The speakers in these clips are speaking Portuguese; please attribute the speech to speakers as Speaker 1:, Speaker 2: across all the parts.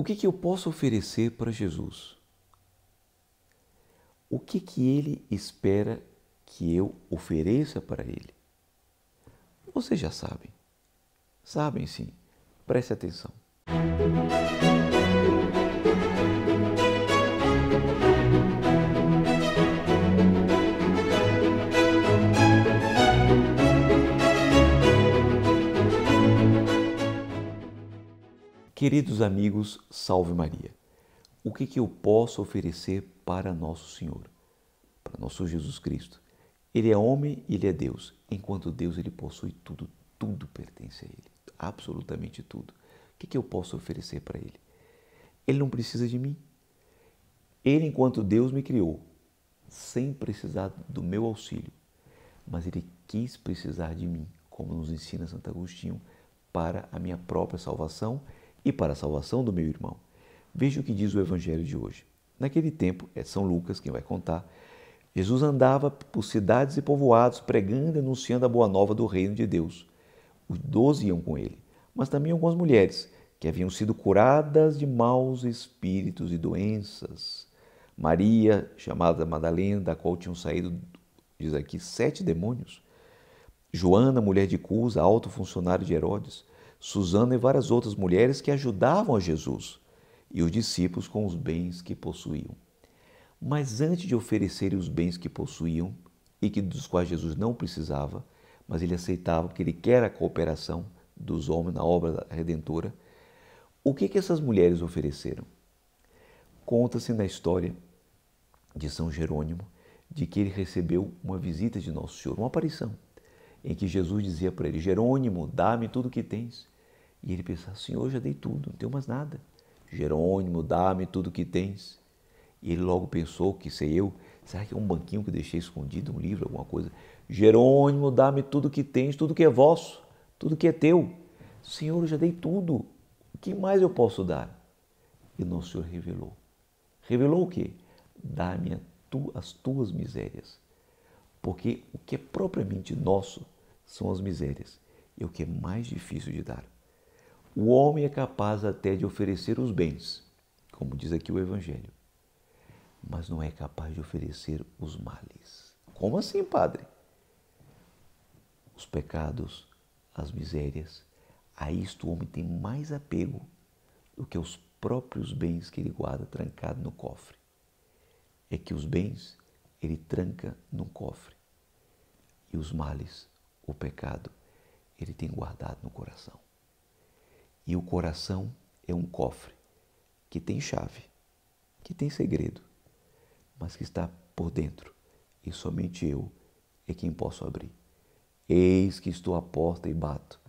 Speaker 1: O que, que eu posso oferecer para Jesus? O que, que ele espera que eu ofereça para ele? Vocês já sabem. Sabem sim. Preste atenção. Queridos amigos, salve Maria. O que, que eu posso oferecer para nosso Senhor, para nosso Jesus Cristo? Ele é homem ele é Deus. Enquanto Deus, ele possui tudo, tudo pertence a ele, absolutamente tudo. O que, que eu posso oferecer para ele? Ele não precisa de mim. Ele, enquanto Deus me criou, sem precisar do meu auxílio, mas ele quis precisar de mim, como nos ensina Santo Agostinho, para a minha própria salvação e para a salvação do meu irmão. Veja o que diz o Evangelho de hoje. Naquele tempo, é São Lucas quem vai contar, Jesus andava por cidades e povoados pregando e anunciando a boa nova do reino de Deus. Os doze iam com ele, mas também algumas mulheres que haviam sido curadas de maus espíritos e doenças. Maria, chamada Madalena, da qual tinham saído, diz aqui, sete demônios. Joana, mulher de Cusa, alto funcionário de Herodes. Susana e várias outras mulheres que ajudavam a Jesus e os discípulos com os bens que possuíam. Mas antes de oferecerem os bens que possuíam e que dos quais Jesus não precisava, mas ele aceitava porque ele quer a cooperação dos homens na obra redentora, o que que essas mulheres ofereceram? Conta-se na história de São Jerônimo de que ele recebeu uma visita de Nosso Senhor, uma aparição, em que Jesus dizia para ele: Jerônimo, dá-me tudo o que tens. E ele pensava, Senhor, já dei tudo, não tenho mais nada. Jerônimo, dá-me tudo o que tens. E ele logo pensou que sei eu, será que é um banquinho que deixei escondido, um livro, alguma coisa? Jerônimo, dá-me tudo o que tens, tudo que é vosso, tudo que é teu. Senhor, eu já dei tudo. O que mais eu posso dar? E nosso Senhor revelou. Revelou o quê? Dá-me tu, as tuas misérias. Porque o que é propriamente nosso são as misérias. E o que é mais difícil de dar. O homem é capaz até de oferecer os bens, como diz aqui o Evangelho, mas não é capaz de oferecer os males. Como assim, Padre? Os pecados, as misérias, a isto o homem tem mais apego do que os próprios bens que ele guarda trancado no cofre. É que os bens ele tranca no cofre e os males, o pecado, ele tem guardado no coração. E o coração é um cofre que tem chave, que tem segredo, mas que está por dentro. E somente eu é quem posso abrir. Eis que estou à porta e bato,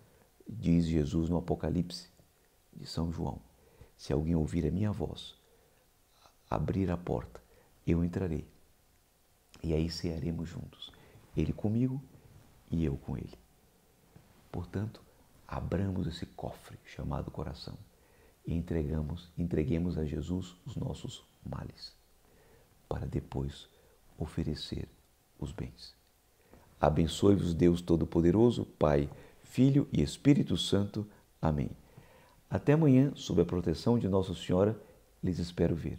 Speaker 1: diz Jesus no Apocalipse de São João. Se alguém ouvir a minha voz, abrir a porta, eu entrarei. E aí cearemos juntos, ele comigo e eu com ele. Portanto, abramos esse cofre chamado coração e entregamos, entreguemos a Jesus os nossos males, para depois oferecer os bens. Abençoe-vos Deus Todo-Poderoso, Pai, Filho e Espírito Santo. Amém. Até amanhã, sob a proteção de Nossa Senhora, lhes espero ver.